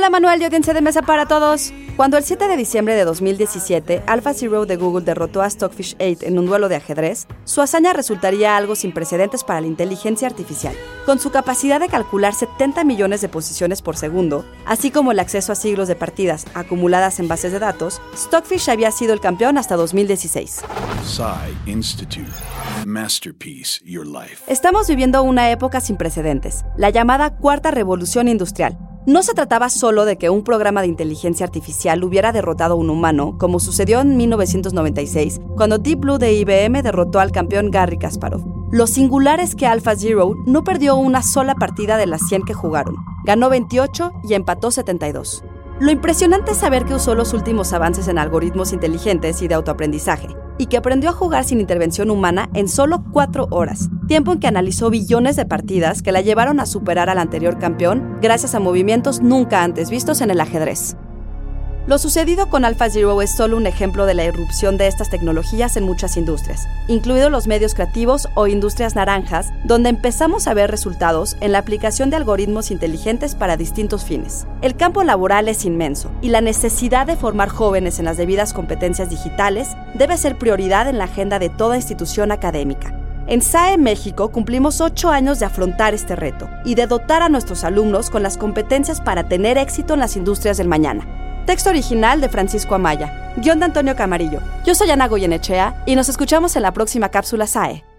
Hola Manuel y audiencia de mesa para todos. Cuando el 7 de diciembre de 2017 AlphaZero de Google derrotó a Stockfish 8 en un duelo de ajedrez, su hazaña resultaría algo sin precedentes para la inteligencia artificial. Con su capacidad de calcular 70 millones de posiciones por segundo, así como el acceso a siglos de partidas acumuladas en bases de datos, Stockfish había sido el campeón hasta 2016. Institute. Masterpiece, your life. Estamos viviendo una época sin precedentes, la llamada cuarta revolución industrial no se trataba solo de que un programa de inteligencia artificial hubiera derrotado a un humano, como sucedió en 1996, cuando Deep Blue de IBM derrotó al campeón Garry Kasparov. Lo singular es que AlphaZero no perdió una sola partida de las 100 que jugaron. Ganó 28 y empató 72. Lo impresionante es saber que usó los últimos avances en algoritmos inteligentes y de autoaprendizaje, y que aprendió a jugar sin intervención humana en solo cuatro horas, tiempo en que analizó billones de partidas que la llevaron a superar al anterior campeón gracias a movimientos nunca antes vistos en el ajedrez. Lo sucedido con AlphaZero es solo un ejemplo de la irrupción de estas tecnologías en muchas industrias, incluidos los medios creativos o industrias naranjas, donde empezamos a ver resultados en la aplicación de algoritmos inteligentes para distintos fines. El campo laboral es inmenso y la necesidad de formar jóvenes en las debidas competencias digitales debe ser prioridad en la agenda de toda institución académica. En SAE México cumplimos ocho años de afrontar este reto y de dotar a nuestros alumnos con las competencias para tener éxito en las industrias del mañana. Texto original de Francisco Amaya. Guión de Antonio Camarillo. Yo soy Ana Goyenechea y nos escuchamos en la próxima cápsula SAE.